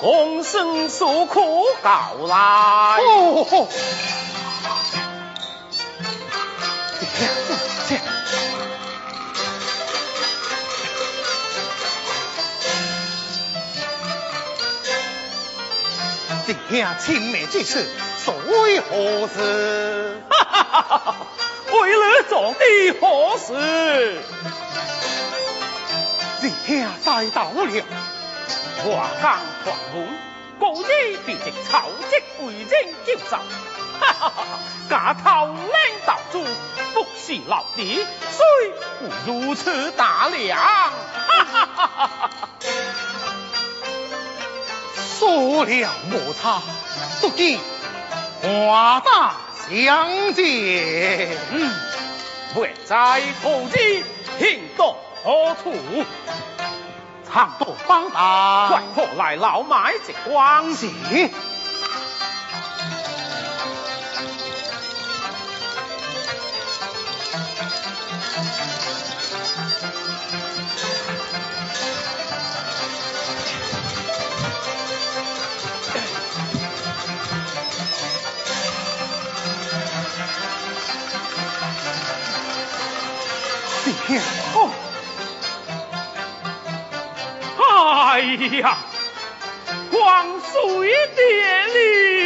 哥，共生诉苦告来。哦，殿下青梅之事，所为何事？哈哈哈哈！为了做的何事？殿下再到了。华江传闻，故意被这曹植为人救走，哈哈哈！假头领道主，不是老弟，虽会如此大量？哈哈哈哈哈！说了莫差，不见华大相见。嗯，未在故知行到何处？长多方大，快破来老买这光喜。天哎呀，光水爹里，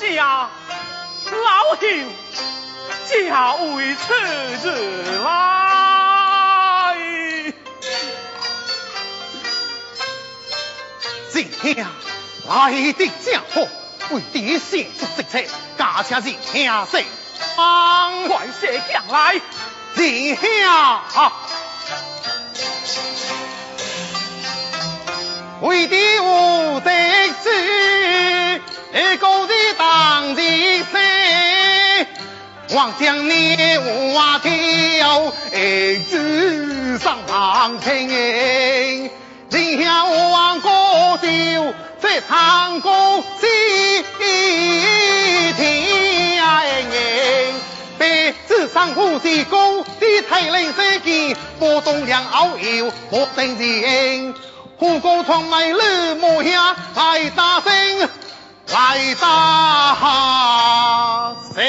下，老兄家为此日来。殿下，来的正好，为爹写出直策，驾车是下世，方快些将来，殿下。为敌无得志，高的当的生。望将你花挑，哎，纸上谈情。今下望歌酒，在唱歌戏听。被纸上呼吸高，地太冷山间，波动两遨游，莫等人。虎歌窗美女模样，来大声，来打声。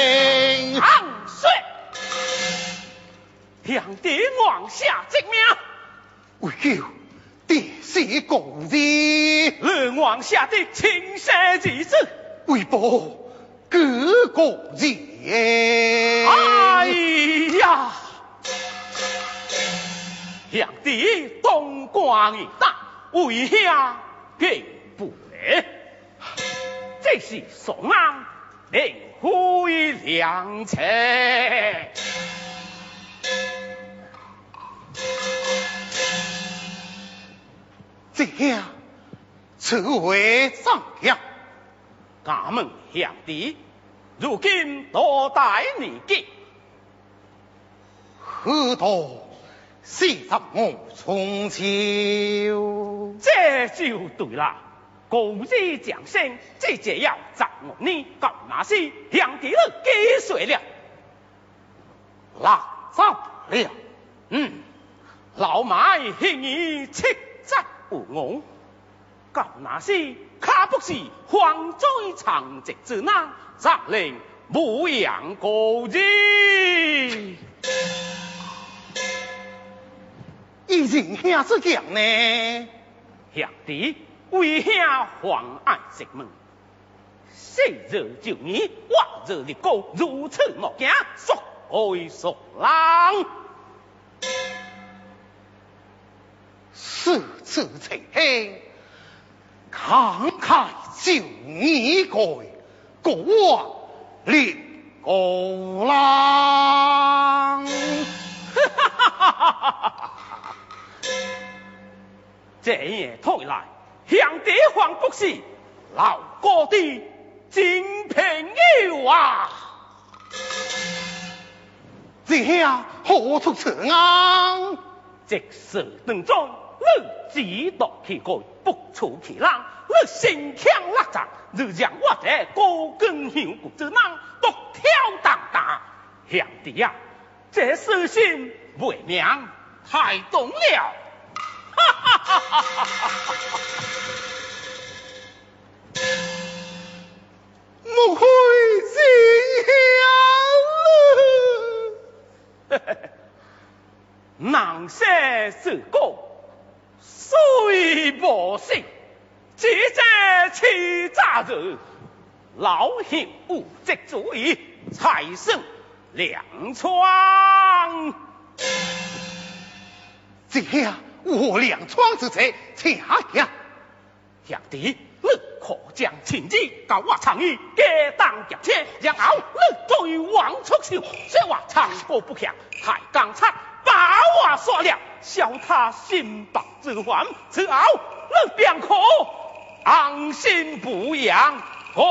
昂睡，向帝王下旨命，为救帝师公子，龙王下的青山之子，为保各国人。哎呀，向帝东关一大。为下敬不来，这是宋安领会良策。这下此为上将，俺们兄弟如今多待你给，何多？四十五春秋，这就对了。公日降生，这就要掌握你搞那些向地了给水了，拉走了。嗯，老马恨你七责无我，搞那些卡不是黄嘴长直之难，让令牧羊过日。以前兄子讲呢，兄弟为兄妨碍石门，昔日就你，我日的高，如此莫惊，说爱说郎，四次情黑，慷慨就你个国立高郎，哈哈哈哈哈哈！这夜退来，向帝皇不是老哥的真朋友啊！这下何出此安？这事当中，你知道其该不出其人，你心强力壮，就让我这高根响骨之囊独挑担当。兄弟呀，这事情未免太重了。哈哈哈哈哈！莫开心呀！南山是高，水不兴，只在欺诈人。老兄无责主意，才生两窗。这样。我两窗之贼，下呀！兄弟，你可将情子告我参与，结党结车，然后你追王出手，说话长波不强，太刚差，把我杀了，笑他心白之患，此后你便可安心不养，何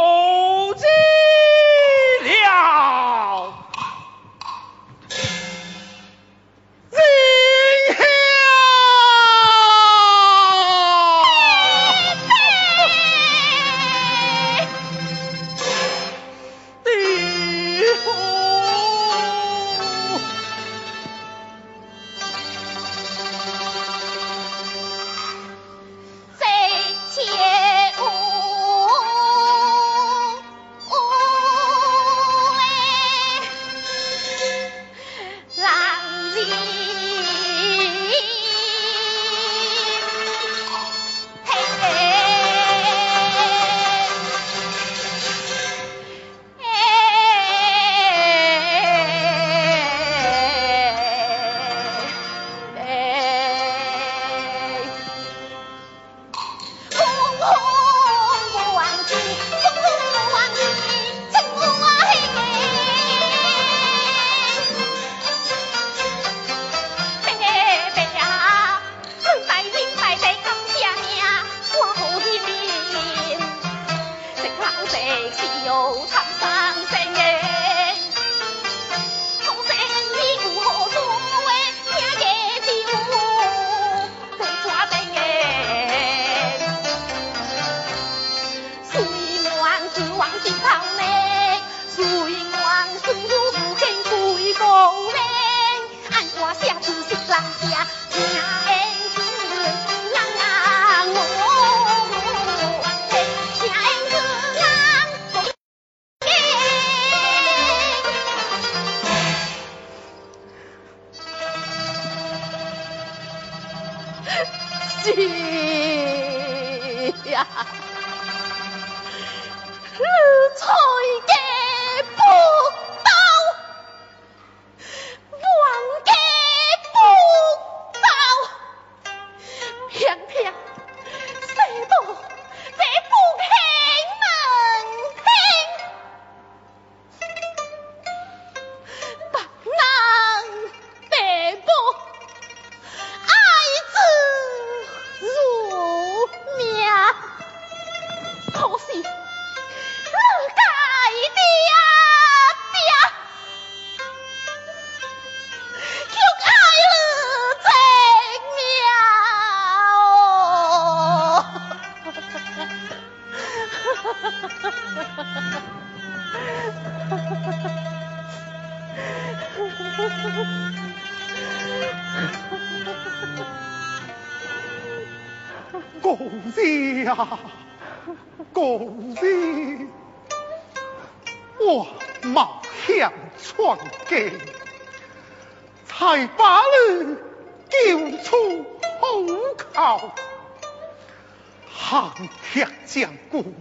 却将故骨，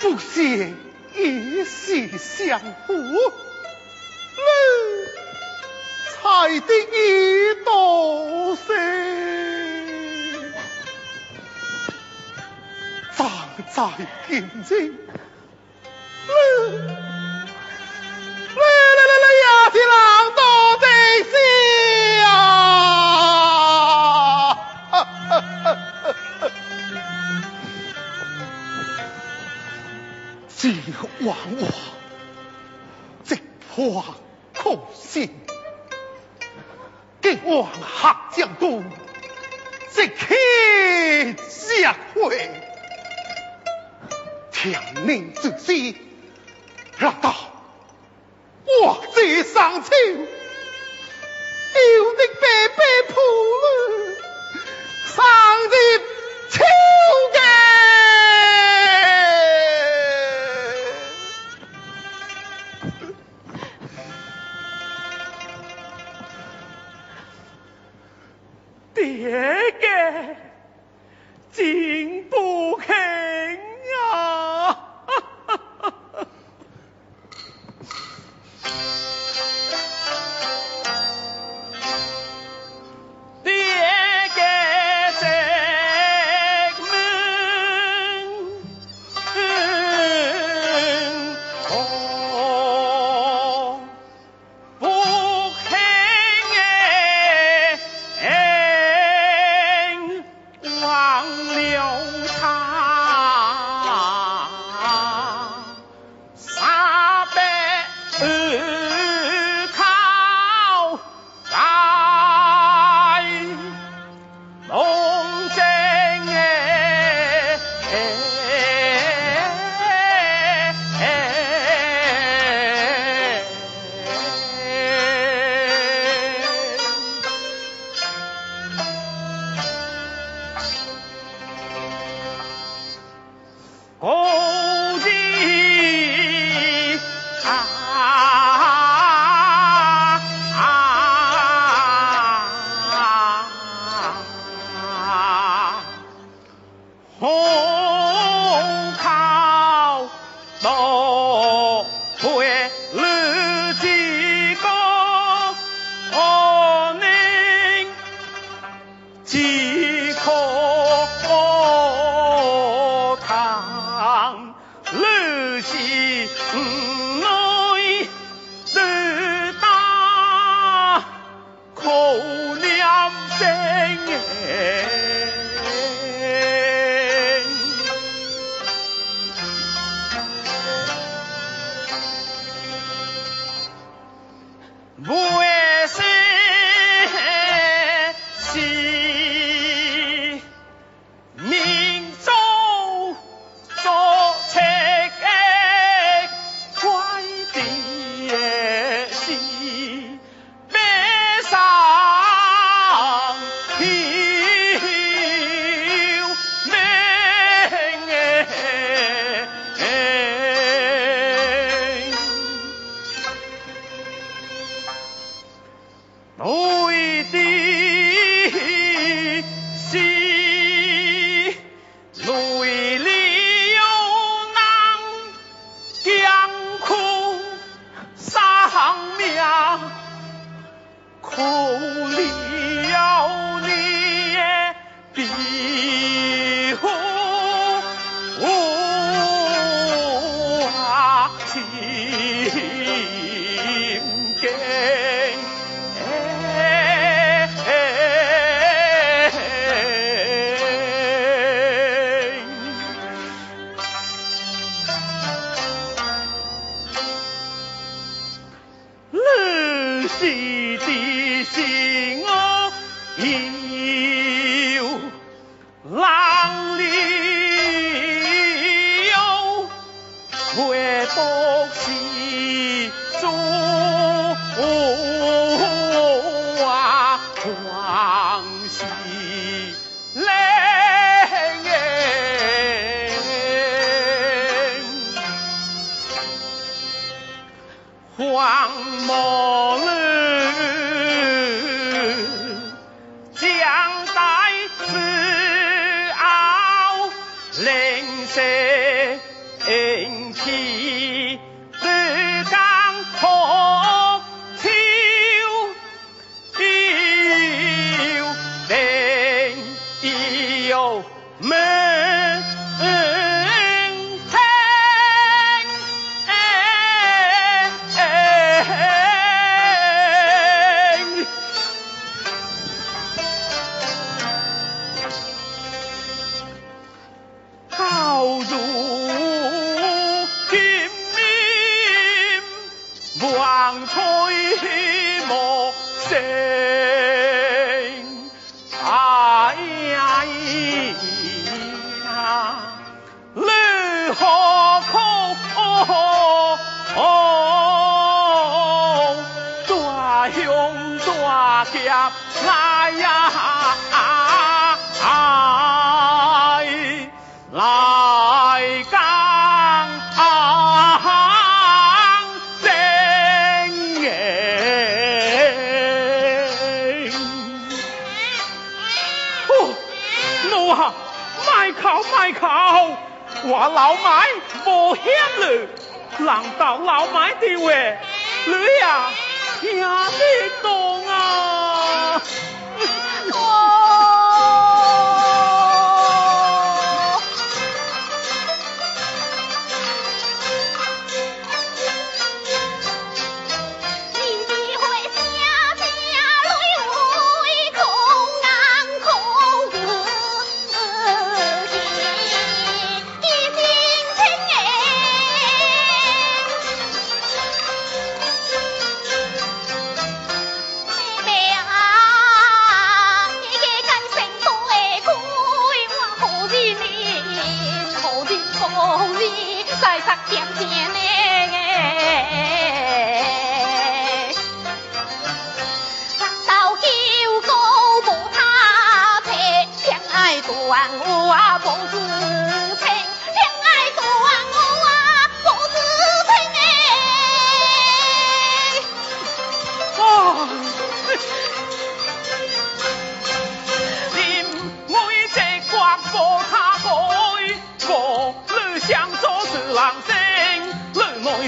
不屑一世相扶，恁才得一到死，葬在今日。来来来来，亚细郎多得心。枉我这破空心，给王下将功，即刻下回，天命之师，让道我这上朝，丢你白白铺路，上的。心的心啊，刚正怒下卖卖我老迈无香虑难道老迈的话你呀听得多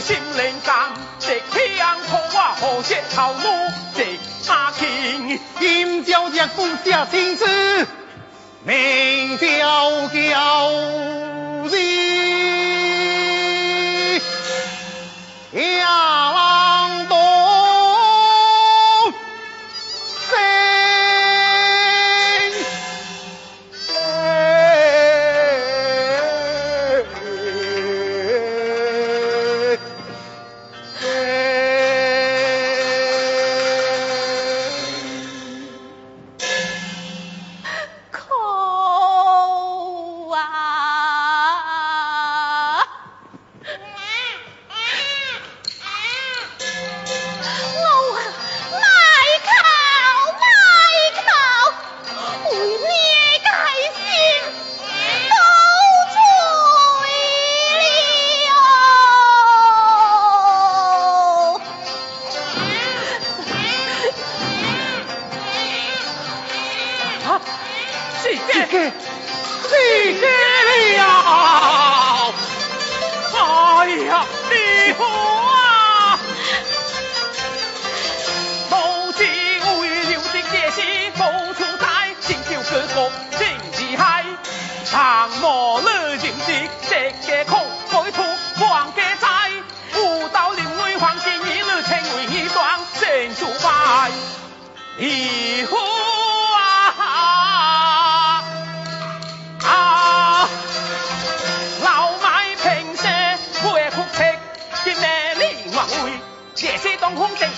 心灵上，这向苦我，何解头怒？这阿庆，今朝日孤家亲子，明朝叫人。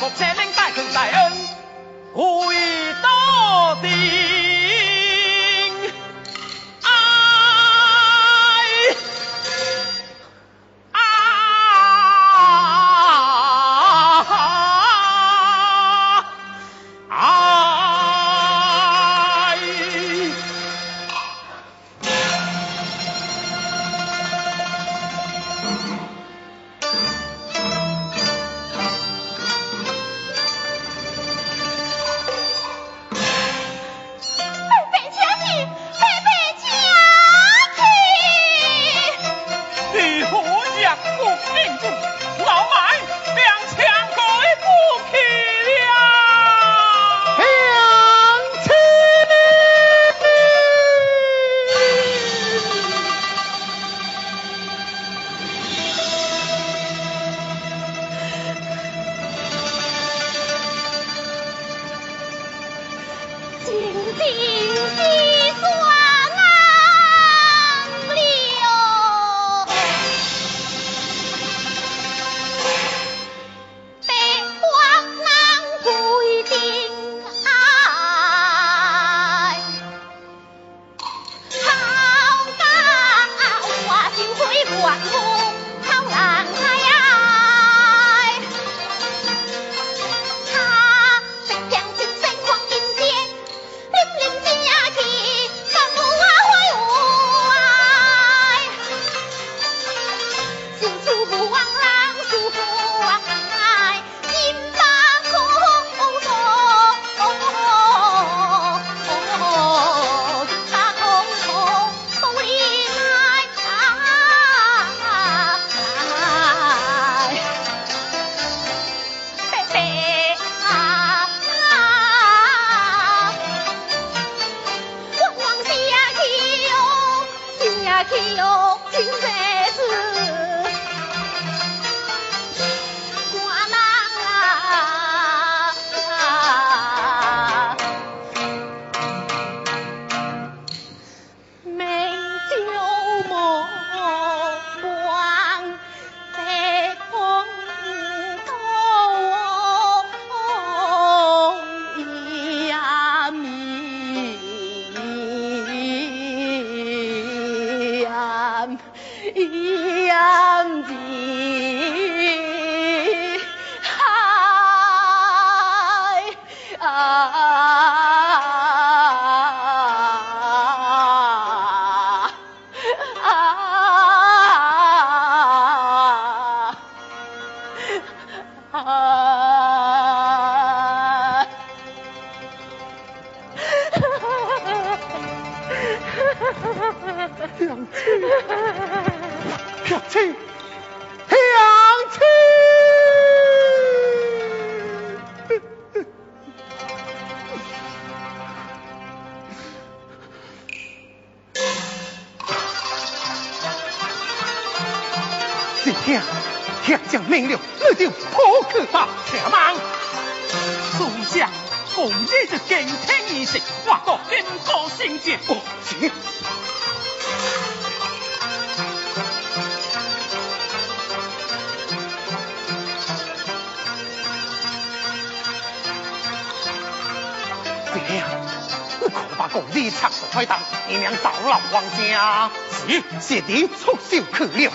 cuộc sẽ đánh bại cường giải ơn ui. 听，听将命令，你就跑去吧，且慢。宋将，公日就敬天仪式，我个天高圣洁，我去。爹呀，你可把公日插手开当，以免造老王家。是，谢弟出手去了。